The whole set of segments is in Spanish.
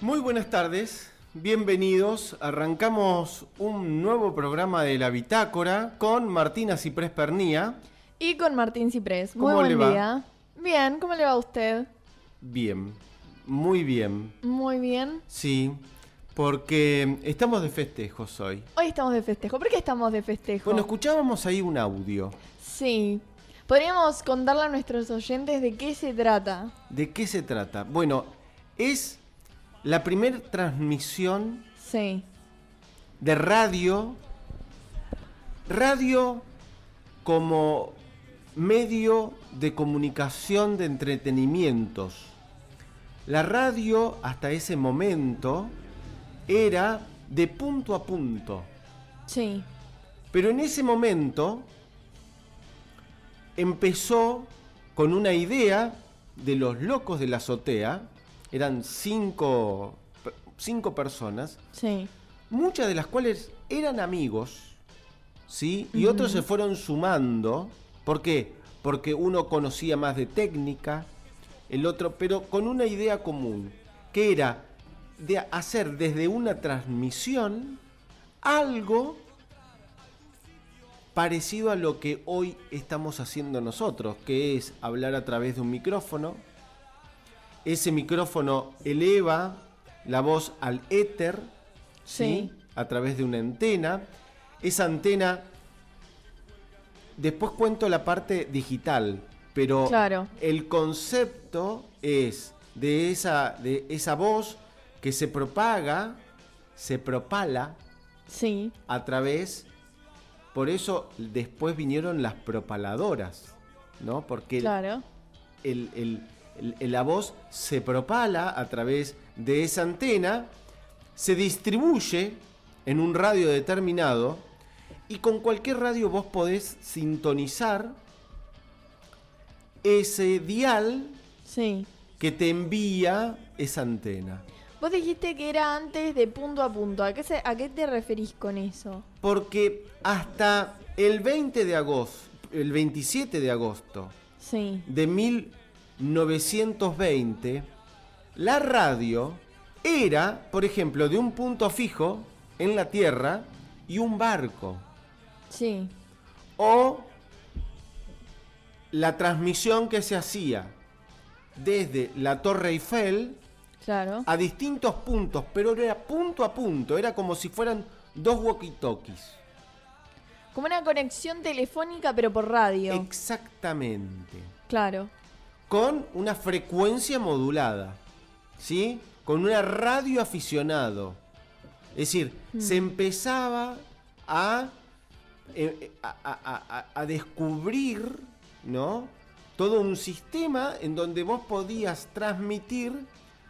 Muy buenas tardes, bienvenidos. Arrancamos un nuevo programa de la Bitácora con Martina Ciprés Pernía. Y con Martín Ciprés. Muy ¿Cómo buen le va? día. Bien, ¿cómo le va a usted? Bien, muy bien. Muy bien. Sí, porque estamos de festejos hoy. Hoy estamos de festejo. ¿Por qué estamos de festejo? Bueno, escuchábamos ahí un audio. Sí. Podríamos contarle a nuestros oyentes de qué se trata. ¿De qué se trata? Bueno, es la primera transmisión Sí. de radio, radio como medio de comunicación de entretenimientos. La radio hasta ese momento era de punto a punto, Sí. pero en ese momento empezó con una idea de los locos de la azotea, eran cinco, cinco personas, Sí. muchas de las cuales eran amigos, ¿sí? Y otros se fueron sumando. ¿Por qué? Porque uno conocía más de técnica, el otro, pero con una idea común, que era de hacer desde una transmisión algo parecido a lo que hoy estamos haciendo nosotros, que es hablar a través de un micrófono. Ese micrófono eleva la voz al éter, ¿sí? Sí. A través de una antena. Esa antena, después cuento la parte digital, pero Claro. el concepto es de esa, de esa voz que se propaga, se propala Sí. a través. Por eso después vinieron las propaladoras, ¿no? Porque Claro. el- el- la voz se propala a través de esa antena, se distribuye en un radio determinado y con cualquier radio vos podés sintonizar ese dial Sí. que te envía esa antena. Vos dijiste que era antes de punto a punto. ¿A qué, se- a qué te referís con eso? Porque hasta el 20 de agosto, el 27 de agosto Sí. de 1920, la radio era, por ejemplo, de un punto fijo en la Tierra y un barco. Sí. O la transmisión que se hacía desde la Torre Eiffel Claro. a distintos puntos, pero era punto a punto, era como si fueran dos walkie-talkies. Como una conexión telefónica, pero por radio. Exactamente. claro. Con una frecuencia modulada, ¿sí? Con una radio aficionado. Es decir, se empezaba a, eh, a, a- a- a descubrir, ¿no? Todo un sistema en donde vos podías transmitir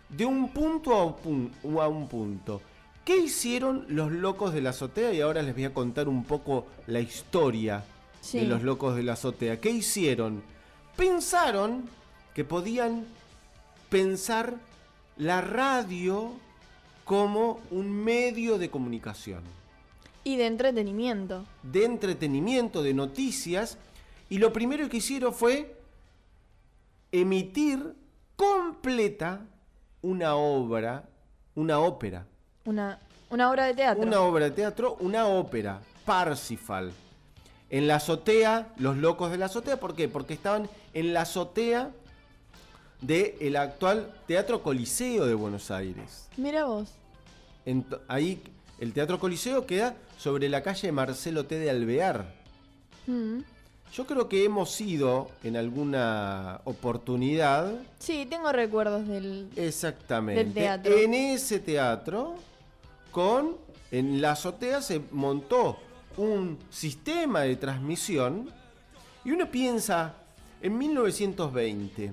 de un punto a un, pun- a un punto. ¿Qué hicieron los locos de la azotea? Y ahora les voy a contar un poco la historia Sí. de los locos de la azotea. ¿Qué hicieron? Pensaron que podían pensar la radio como un medio de comunicación, Y de entretenimiento. de entretenimiento, de noticias, y lo primero que hicieron fue emitir completa una obra, una ópera. Una, una obra de teatro. Una obra de teatro, una ópera, Parsifal. En la azotea, los locos de la azotea, ¿por qué? Porque estaban en la azotea del actual Teatro Coliseo de Buenos Aires. Mira vos. Ahí el Teatro Coliseo queda sobre la calle Marcelo T. de Alvear. Mm. Yo creo que hemos ido en alguna oportunidad Sí, tengo recuerdos del... Exactamente. Del teatro. En ese teatro, con en la azotea se montó un sistema de transmisión y uno piensa en 1920.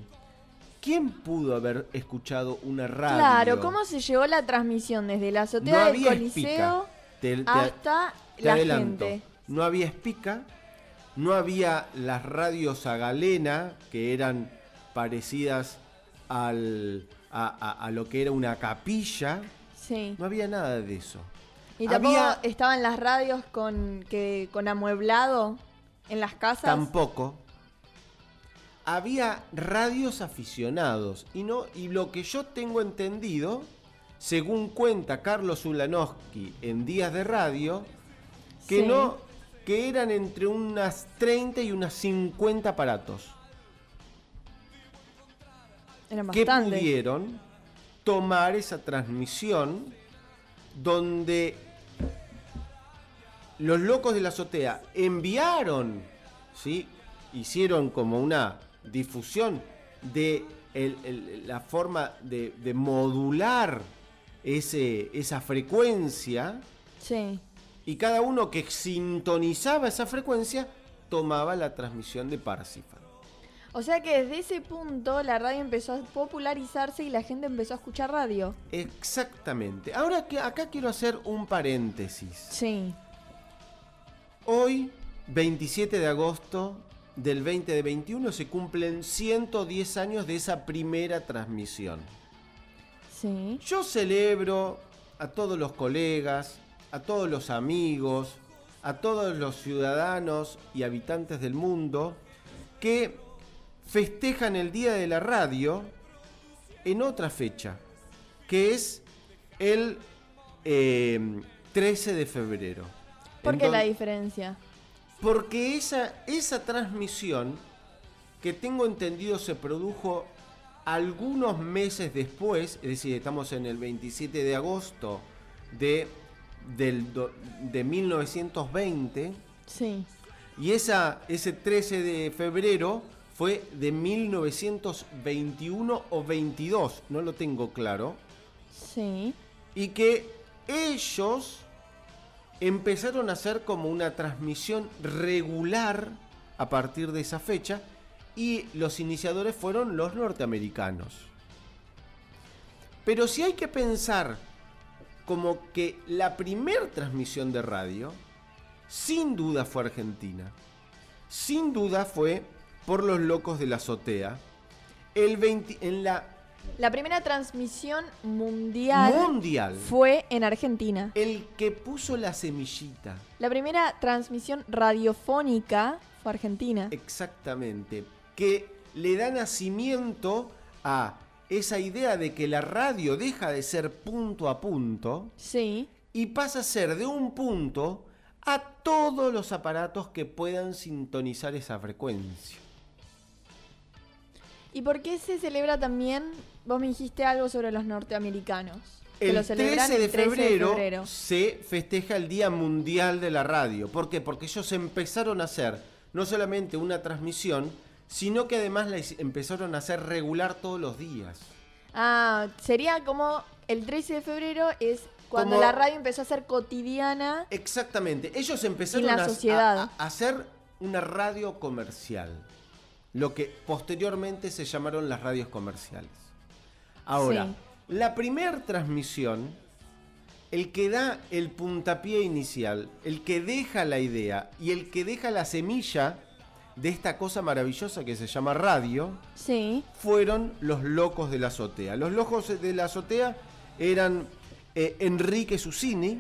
¿Quién pudo haber escuchado una radio? Claro, ¿cómo se llevó la transmisión desde la azotea no del Coliseo espica. Te, te- hasta te la adelanto. gente? No había espica, no había las radios a galena, que eran parecidas al, a, a- a lo que era una capilla. Sí. No había nada de eso. Y tampoco Había- estaban las radios con, que, con amueblado en las casas. Tampoco. Había radios aficionados. Y, no, y lo que yo tengo entendido, según cuenta Carlos Ulanowski en Días de Radio, que Sí. no que eran entre unas 30 y unas 50 aparatos Eran que pudieron tomar esa transmisión donde los locos de la azotea enviaron, ¿sí? hicieron como una difusión de el- el- la forma de, de modular ese, esa frecuencia Sí. y cada uno que sintonizaba esa frecuencia tomaba la transmisión de Parsifal. O sea que desde ese punto la radio empezó a popularizarse y la gente empezó a escuchar radio. Exactamente. Ahora que acá quiero hacer un paréntesis. Sí. Hoy, 27 de agosto del 2021, se cumplen 110 años de esa primera transmisión. Sí. Yo celebro a todos los colegas, a todos los amigos, a todos los ciudadanos y habitantes del mundo que festejan el Día de la Radio en otra fecha, que es el eh, 13 de febrero. ¿Por qué la diferencia? Porque esa, esa transmisión, que tengo entendido se produjo algunos meses después, es decir, estamos en el 27 de agosto de, del do- de 1920, Sí. y esa, ese 13 de febrero fue de 1921 o 22, no lo tengo claro, Sí. y que ellos empezaron a hacer como una transmisión regular a partir de esa fecha y los iniciadores fueron los norteamericanos. Pero si hay que pensar como que la primer transmisión de radio, sin duda fue Argentina. Sin duda fue por los locos de la azotea. El 20 en la La primera transmisión mundial mundial. fue en Argentina. El que puso la semillita. La primera transmisión radiofónica fue Argentina. Exactamente. Que le da nacimiento a esa idea de que la radio deja de ser punto a punto Sí. y pasa a ser de un punto a todos los aparatos que puedan sintonizar esa frecuencia. ¿Y por qué se celebra también? Vos me dijiste algo sobre los norteamericanos. que El lo celebran 13 de el 13 febrero, de febrero. se festeja el Día Mundial de la Radio. ¿Por qué? Porque ellos empezaron a hacer no solamente una transmisión, sino que además la empezaron a hacer regular todos los días. Ah, sería como el 13 de febrero es cuando Como- la radio empezó a ser cotidiana. Exactamente. Ellos empezaron la a- sociedad. a, a hacer una radio comercial. Lo que posteriormente se llamaron las radios comerciales. Ahora, Sí. la primera transmisión, el que da el puntapié inicial, el que deja la idea y el que deja la semilla de esta cosa maravillosa que se llama radio, Sí. fueron los locos de la azotea. Los locos de la azotea eran eh, Enrique Susini,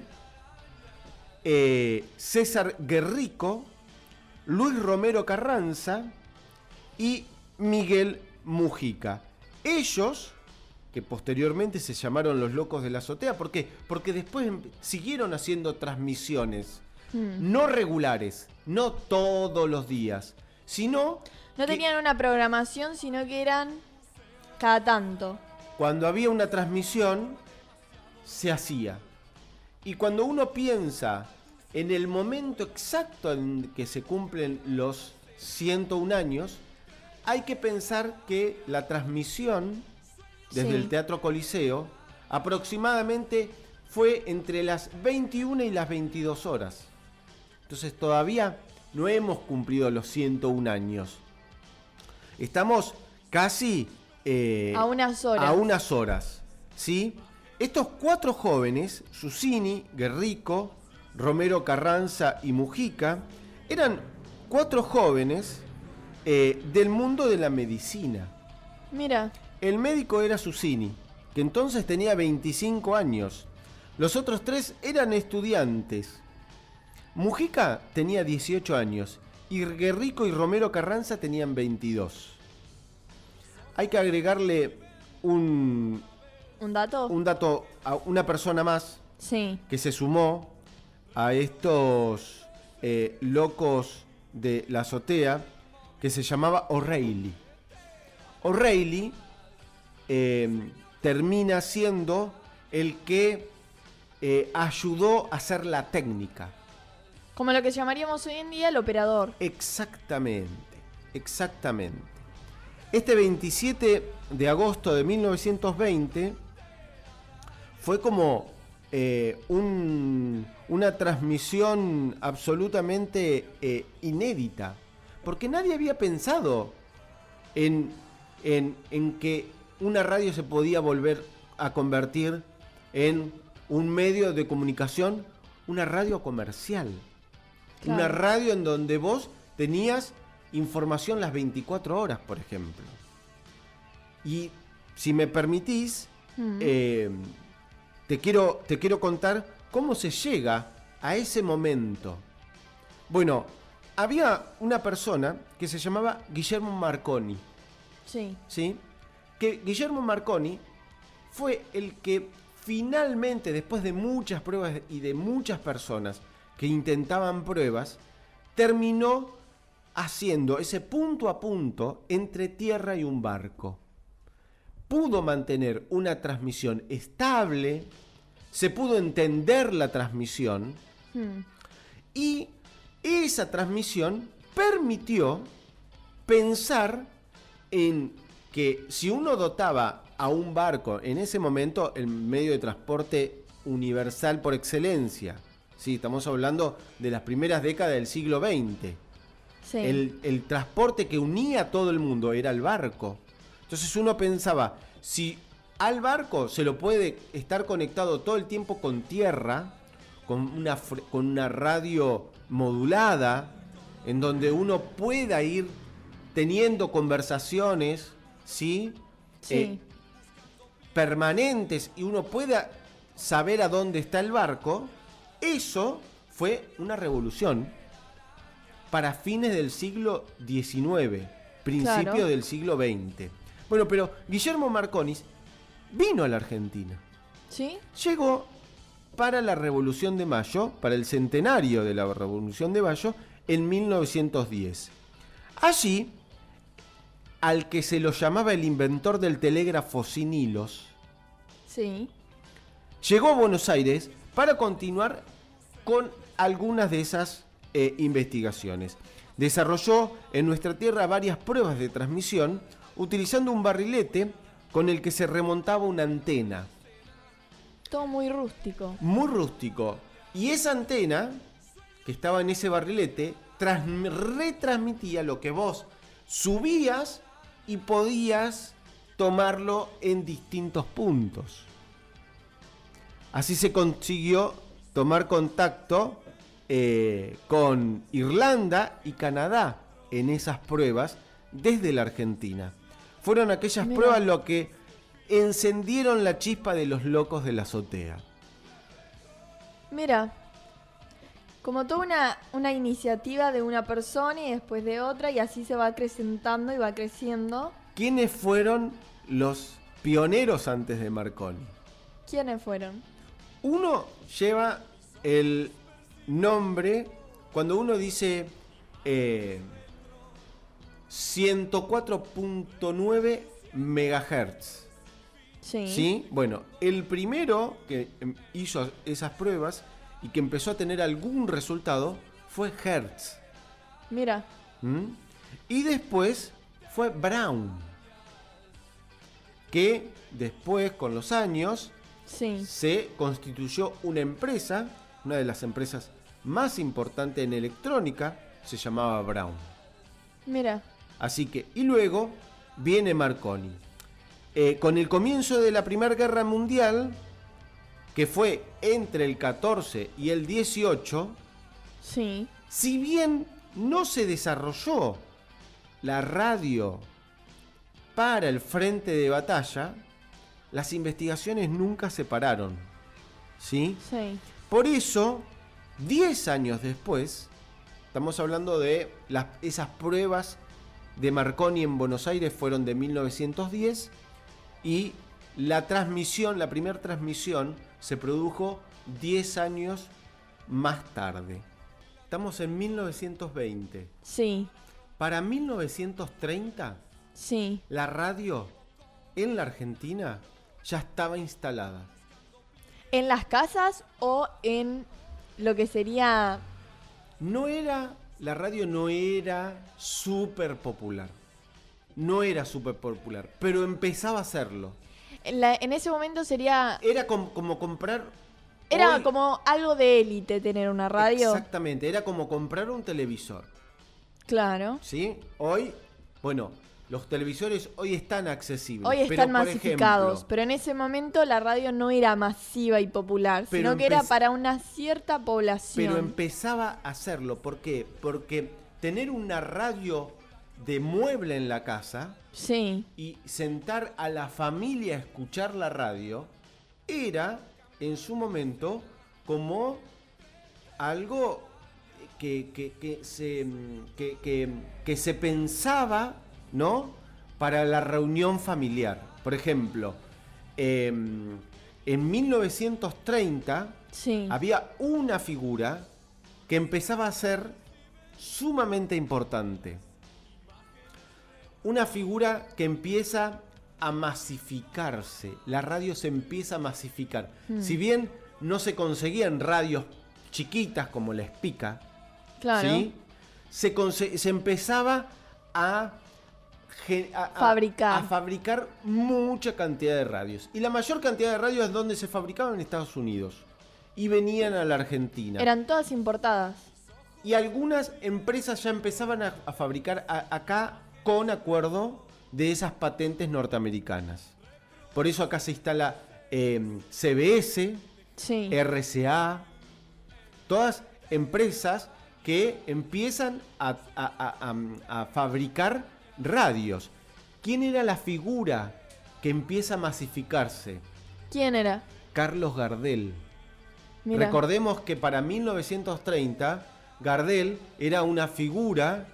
eh, César Guerrico, Luis Romero Carranza y Miguel Mujica. Ellos, que posteriormente se llamaron los locos de la azotea, ¿por qué? Porque después em- siguieron haciendo transmisiones, Hmm. no regulares, no todos los días, sino No que- tenían una programación, sino que eran cada tanto. Cuando había una transmisión, se hacía. Y cuando uno piensa en el momento exacto en que se cumplen los 101 años, hay que pensar que la transmisión desde Sí. el Teatro Coliseo aproximadamente fue entre las 21 y las 22 horas. Entonces todavía no hemos cumplido los 101 años. Estamos casi eh, A unas horas. a unas horas, ¿sí? Estos cuatro jóvenes, Susini, Guerrico, Romero Carranza y Mujica, eran cuatro jóvenes eh, del mundo de la medicina. Mira, El médico era Susini, que entonces tenía 25 años. Los otros tres eran estudiantes. Mujica tenía 18 años y Guerrico y Romero Carranza tenían 22. Hay que agregarle un, ¿un dato? un dato a una persona más Sí. que se sumó a estos eh, locos de la azotea que se llamaba O'Reilly. O'Reilly eh, termina siendo el que eh, ayudó a hacer la técnica. Como lo que llamaríamos hoy en día el operador. Exactamente, exactamente. Este 27 de agosto de 1920 fue como eh, un- una transmisión absolutamente eh, inédita, porque nadie había pensado en, en- en que una radio se podía volver a convertir en un medio de comunicación, una radio comercial. Una radio en donde vos tenías información las 24 horas, por ejemplo. Y si me permitís, Mm. eh, te, quiero, te quiero contar cómo se llega a ese momento. Bueno, había una persona que se llamaba Guillermo Marconi. Sí. ¿sí? Que Guillermo Marconi fue el que finalmente, después de muchas pruebas y de muchas personas que intentaban pruebas, terminó haciendo ese punto a punto entre tierra y un barco. Pudo mantener una transmisión estable, se pudo entender la transmisión, Mm. y esa transmisión permitió pensar en que si uno dotaba a un barco, en ese momento el medio de transporte universal por excelencia, sí, estamos hablando de las primeras décadas del siglo XX, Sí. el, el transporte que unía a todo el mundo era el barco. Entonces uno pensaba, si al barco se lo puede estar conectado todo el tiempo con tierra, con una, con una radio modulada, en donde uno pueda ir teniendo conversaciones, ¿sí? Sí. Eh, permanentes y uno pueda saber a dónde está el barco, eso fue una revolución para fines del siglo XIX, principio Claro. del siglo XX. Bueno, pero Guillermo Marconis vino a la Argentina. ¿Sí? Llegó para la Revolución de Mayo, para el centenario de la Revolución de Mayo, en 1910. Allí, al que se lo llamaba el inventor del telégrafo sin hilos, Sí. llegó a Buenos Aires para continuar con algunas de esas eh, investigaciones. Desarrolló en nuestra tierra varias pruebas de transmisión utilizando un barrilete con el que se remontaba una antena. Todo muy rústico. muy rústico. Y esa antena, que estaba en ese barrilete, transm- retransmitía lo que vos subías y podías tomarlo en distintos puntos. Así se consiguió tomar contacto eh, con Irlanda y Canadá en esas pruebas desde la Argentina. Fueron aquellas Mira. pruebas lo que encendieron la chispa de los locos de la azotea. Mira, como toda una, una iniciativa de una persona y después de otra y así se va acrecentando y va creciendo. ¿Quiénes fueron los pioneros antes de Marconi? ¿Quiénes fueron? Uno lleva el nombre, cuando uno dice eh, 104.9 megahertz. Sí. ¿Sí? Bueno, el primero que em, hizo esas pruebas y que empezó a tener algún resultado fue Hertz. Mira, ¿Mm? Y después fue Brown, que después, con los años, sí. se constituyó una empresa, una de las empresas más importantes en electrónica, se llamaba Brown. Mira, Así que, y luego viene Marconi. Eh, con el comienzo de la Primera Guerra Mundial, que fue entre el 14 y el 18, sí. si bien no se desarrolló la radio para el frente de batalla, las investigaciones nunca se pararon. ¿Sí? Sí. Por eso, 10 años después, estamos hablando de las, esas pruebas de Marconi en Buenos Aires fueron de 1910 y la transmisión, la primera transmisión se produjo 10 años más tarde. Estamos en 1920. Sí. Para 1930, Sí. la radio en la Argentina ya estaba instalada. ¿En las casas o en lo que sería... No era, la radio no era súper popular. No era súper popular, pero empezaba a serlo. En, la- en ese momento sería... Era com- como comprar... Era hoy- como algo de élite tener una radio. Exactamente, era como comprar un televisor. Claro. ¿Sí? Hoy, bueno, los televisores hoy están accesibles. Hoy pero, están por masificados, ejemplo, pero en ese momento la radio no era masiva y popular, Pero sino que era para una cierta población. Pero empezaba a hacerlo. ¿Por qué? Porque tener una radio de mueble en la casa Sí, y sentar a la familia a escuchar la radio era en su momento como algo que, que- que se, que, que- se pensaba, ¿no? Para la reunión familiar. Por ejemplo, em, en 1930 sí. había una figura que empezaba a ser sumamente importante. Una figura que empieza a masificarse. La radio se empieza a masificar. Si bien no se conseguían radios chiquitas como la Espica, claro. ¿sí? se, se empezaba a, ge- a- a- Fabricar. a fabricar mucha cantidad de radios. Y la mayor cantidad de radios es donde se fabricaban en Estados Unidos. Y venían a la Argentina. Eran todas importadas. Y algunas empresas ya empezaban a, a fabricar a- acá con acuerdo de esas patentes norteamericanas. Por eso acá se instala eh, CBS, Sí. RCA, todas empresas que empiezan a, a- a- a- a fabricar radios. ¿Quién era la figura que empieza a masificarse? ¿Quién era? Carlos Gardel. Recordemos que para 1930 Gardel era una figura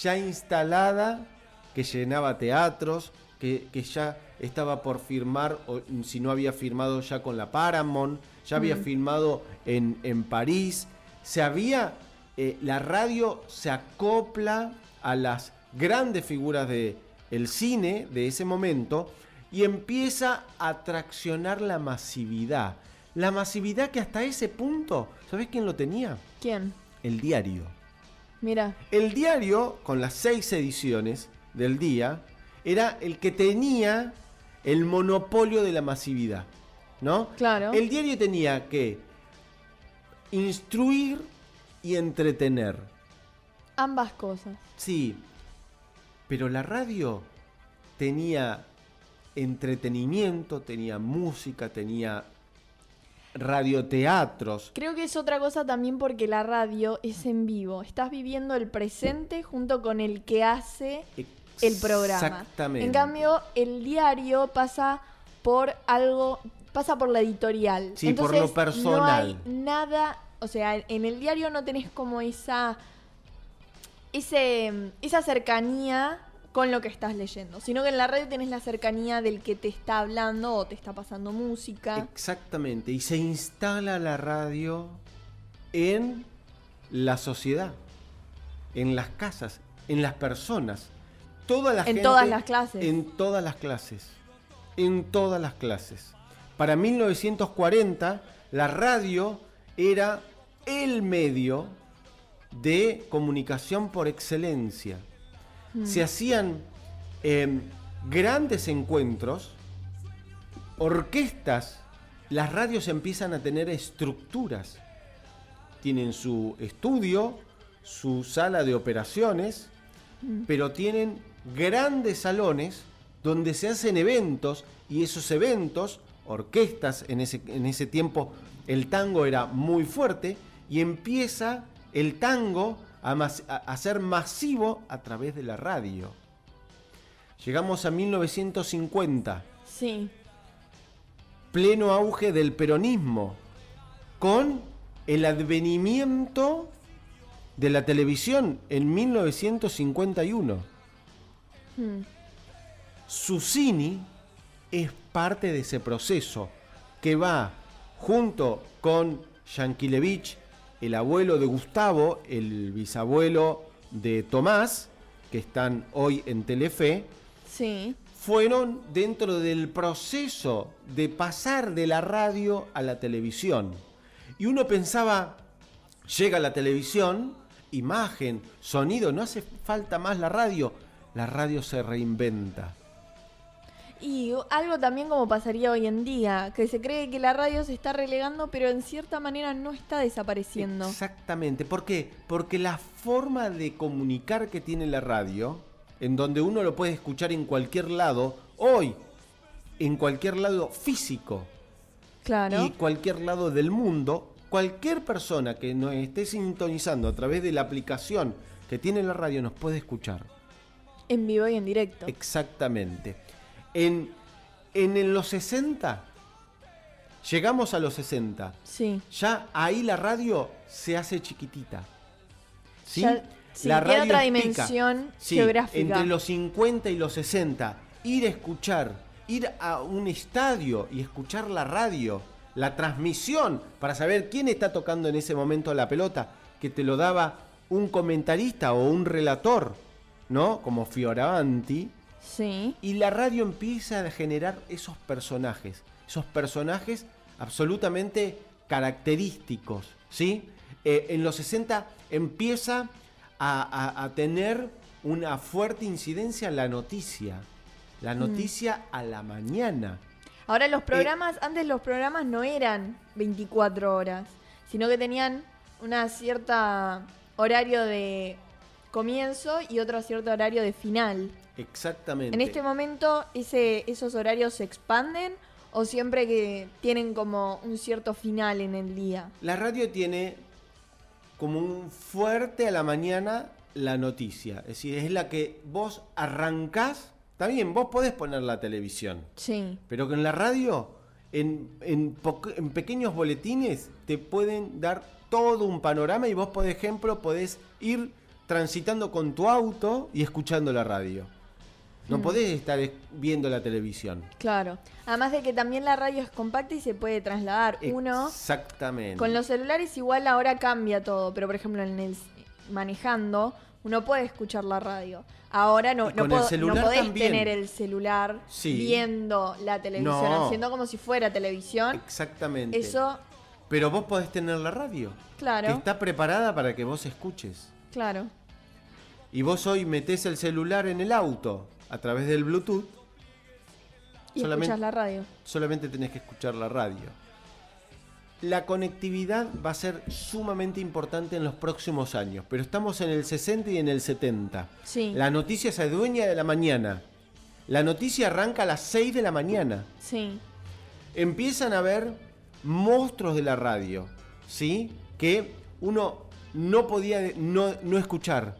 ya instalada que llenaba teatros, que, que ya estaba por firmar, o si no había firmado ya con la Paramount, ya había firmado en, en París, se había, eh, la radio se acopla a las grandes figuras del el cine de ese momento y empieza a traccionar la masividad. La masividad que hasta ese punto, ¿sabes quién lo tenía? ¿Quién? El diario. Mira. El diario, con las seis ediciones del día, era el que tenía el monopolio de la masividad. ¿No? Claro. El diario tenía que instruir y entretener. Ambas cosas. Sí, pero la radio tenía entretenimiento, tenía música, tenía radioteatros. Creo que es otra cosa también porque la radio es en vivo. Estás viviendo el presente junto con el que hace el programa. Exactamente. En cambio, el diario pasa por algo, pasa por la editorial. Sí, por lo personal. No hay nada, o sea, en el diario no tenés como esa, ese, esa cercanía con lo que estás leyendo, sino que en la radio tenés la cercanía del que te está hablando o te está pasando música. Exactamente. Y se instala la radio en la sociedad, en las casas, en las personas. Toda la En gente- todas las clases. En todas las clases. En todas las clases. Para 1940, la radio era el medio de comunicación por excelencia. Se hacían em, grandes encuentros, orquestas, las radios empiezan a tener estructuras. Tienen su estudio, su sala de operaciones, pero tienen grandes salones donde se hacen eventos y esos eventos, orquestas, en ese, en ese tiempo el tango era muy fuerte y empieza el tango a, mas- a- a ser masivo a través de la radio. Llegamos a 1950, Sí. pleno auge del peronismo, con el advenimiento de la televisión en 1951. Mm. Susini es parte de ese proceso que va junto con Yankelevich, el abuelo de Gustavo, el bisabuelo de Tomás, que están hoy en Telefe, Sí. fueron dentro del proceso de pasar de la radio a la televisión. Y uno pensaba, llega la televisión, imagen, sonido, no hace falta más la radio. La radio se reinventa. Y algo también como pasaría hoy en día, que se cree que la radio se está relegando, pero en cierta manera no está desapareciendo. Exactamente. ¿Por qué? Porque la forma de comunicar que tiene la radio, en donde uno lo puede escuchar en cualquier lado, hoy, en cualquier lado físico, Claro. y cualquier lado del mundo, cualquier persona que nos esté sintonizando a través de la aplicación que tiene la radio nos puede escuchar. En vivo y en directo. Exactamente. En, en, en los 60, llegamos a los 60, Sí. ya ahí la radio se hace chiquitita. ¿Sí? Ya- sí, la tiene otra dimensión Sí, geográfica. Entre los 50 y los 60, ir a escuchar, ir a un estadio y escuchar la radio, la transmisión para saber quién está tocando en ese momento la pelota, que te lo daba un comentarista o un relator, ¿no? Como Fioravanti. Sí. Y la radio empieza a generar esos personajes, esos personajes absolutamente característicos, ¿sí? Eh, en los 60 empieza a, a- a tener una fuerte incidencia la noticia, Mm. la noticia a la mañana. Ahora Eh, los programas, antes los programas no eran 24 horas, sino que tenían una cierta horario de comienzo y otro cierto horario de final. Exactamente. En este momento, ese, ¿esos horarios se expanden o siempre que tienen como un cierto final en el día? La radio tiene como un fuerte a la mañana la noticia. Es decir, es la que vos arrancás. Bien, vos podés poner la televisión. Sí, Pero que en la radio, en, en en pequeños boletines, te pueden dar todo un panorama y vos, por ejemplo, podés ir transitando con tu auto y escuchando la radio. No podés estar es- viendo la televisión. claro. Además de que también la radio es compacta y se puede trasladar. Uno, Exactamente. con los celulares igual ahora cambia todo, pero por ejemplo en el manejando uno puede escuchar la radio. Ahora no, no, puedo- no podés también. tener el celular Sí. viendo la televisión, No. haciendo como si fuera televisión. Exactamente. Eso, Pero vos podés tener la radio. Claro. Que está preparada para que vos escuches. Claro. Y vos hoy metés el celular en el auto a través del Bluetooth. Y Solamente- escuchas la radio. solamente tenés que escuchar la radio. La conectividad va a ser sumamente importante en los próximos años, pero estamos en el 60 y en el 70. Sí. La noticia se adueña de la mañana. La noticia arranca a las 6 de la mañana. Sí. Empiezan a ver monstruos de la radio, ¿sí? Que uno no podía no, no escuchar.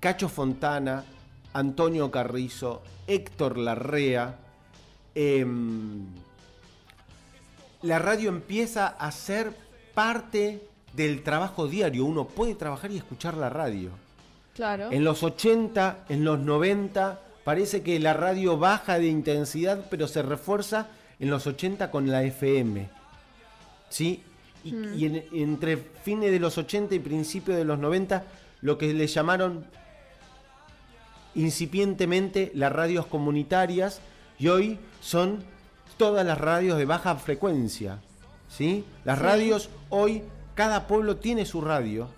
Cacho Fontana, Antonio Carrizo, Héctor Larrea. em, la radio empieza a ser parte del trabajo diario. Uno puede trabajar y escuchar la radio. Claro. En los 80, en los 90, parece que la radio baja de intensidad, pero se refuerza en los 80 con la FM. ¿Sí? Y, y en- entre fines de los 80 y principios de los 90, lo que le llamaron incipientemente las radios comunitarias, y hoy son todas las radios de baja frecuencia. ¿Sí? Las Sí. radios hoy, cada pueblo tiene su radio,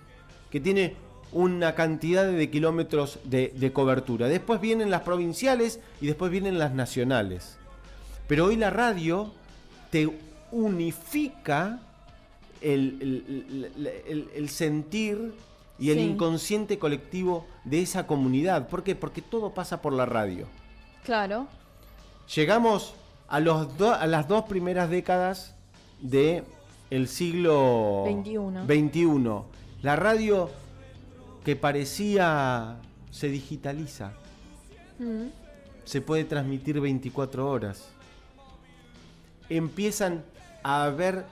que tiene una cantidad de kilómetros de, de cobertura. Después vienen las provinciales y después vienen las nacionales. Pero hoy la radio te unifica el, el- el- el- el sentir y el Sí. inconsciente colectivo de esa comunidad. ¿Por qué? Porque todo pasa por la radio. Claro. Llegamos a, los do- a las dos primeras décadas del siglo 21. 21. La radio que parecía se digitaliza. Mm. Se puede transmitir 24 horas. Empiezan a haber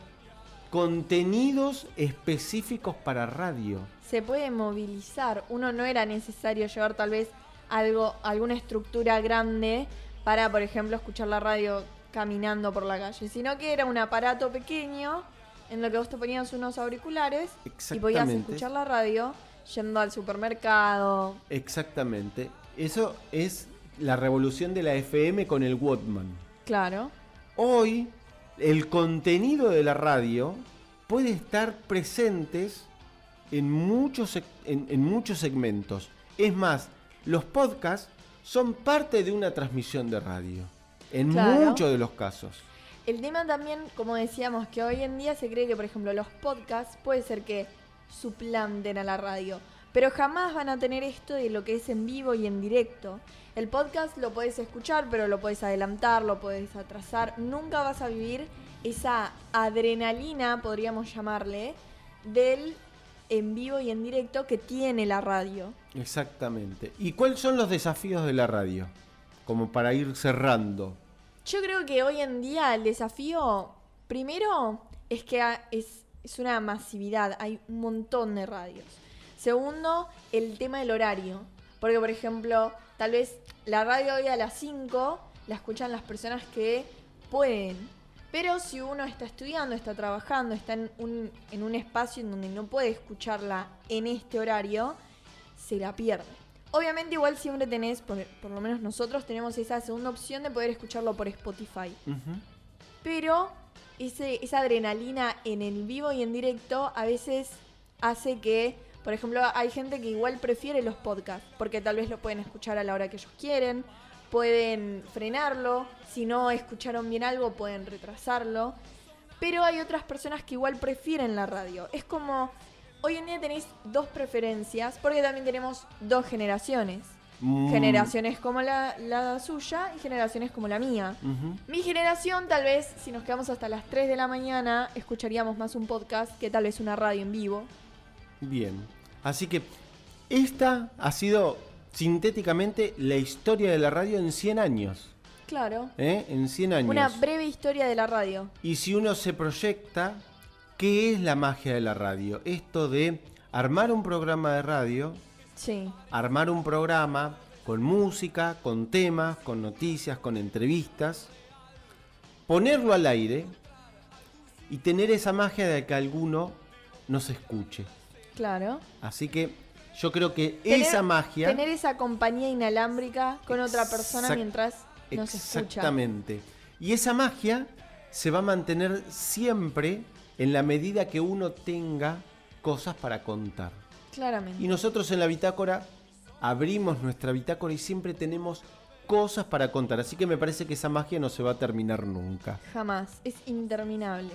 contenidos específicos para radio. Se puede movilizar. Uno no era necesario llevar tal vez algo, alguna estructura grande para, por ejemplo, escuchar la radio caminando por la calle, sino que era un aparato pequeño en lo que vos te ponías unos auriculares y podías escuchar la radio yendo al supermercado. Exactamente. Eso es la revolución de la FM con el Walkman. Claro. Hoy el contenido de la radio puede estar presentes en muchos, en, en muchos segmentos. Es más, los podcasts son parte de una transmisión de radio. En Claro. muchos de los casos. El tema también, como decíamos, que hoy en día se cree que, por ejemplo, los podcasts puede ser que suplanten a la radio, pero jamás van a tener esto de lo que es en vivo y en directo. El podcast lo puedes escuchar, pero lo puedes adelantar, lo puedes atrasar. Nunca vas a vivir esa adrenalina, podríamos llamarle, del en vivo y en directo que tiene la radio. Exactamente. ¿Y cuáles son los desafíos de la radio? Como para ir cerrando. Yo creo que hoy en día el desafío, primero, es que es, es una masividad, hay un montón de radios. Segundo, el tema del horario. Porque, por ejemplo, tal vez la radio hoy a las 5 la escuchan las personas que pueden. Pero si uno está estudiando, está trabajando, está en un, en un espacio en donde no puede escucharla en este horario, se la pierde. Obviamente igual siempre tenés, por, por lo menos nosotros tenemos esa segunda opción de poder escucharlo por Spotify. Pero ese, esa adrenalina en el vivo y en directo a veces hace que, por ejemplo, hay gente que igual prefiere los podcasts, porque tal vez lo pueden escuchar a la hora que ellos quieren, pueden frenarlo, si no escucharon bien algo pueden retrasarlo, pero hay otras personas que igual prefieren la radio. Es como, hoy en día tenéis dos preferencias, porque también tenemos dos generaciones. Mm, Generaciones como la, la suya y generaciones como la mía. Mi generación, tal vez, si nos quedamos hasta las 3 de la mañana, escucharíamos más un podcast que tal vez una radio en vivo. Bien. Así que esta ha sido sintéticamente la historia de la radio en 100 años. Claro. ¿eh? En 100 años. Una breve historia de la radio. Y si uno se proyecta, ¿qué es la magia de la radio? Esto de armar un programa de radio, Sí. armar un programa con música, con temas, con noticias, con entrevistas, ponerlo al aire y tener esa magia de que alguno nos escuche. Claro. Así que yo creo que Tener- esa magia... Tener esa compañía inalámbrica con otra persona mientras nos escucha. Exactamente. Y esa magia se va a mantener siempre en la medida que uno tenga cosas para contar. Claramente. Y nosotros en la bitácora abrimos nuestra bitácora y siempre tenemos cosas para contar. Así que me parece que esa magia no se va a terminar nunca. Jamás. Es interminable.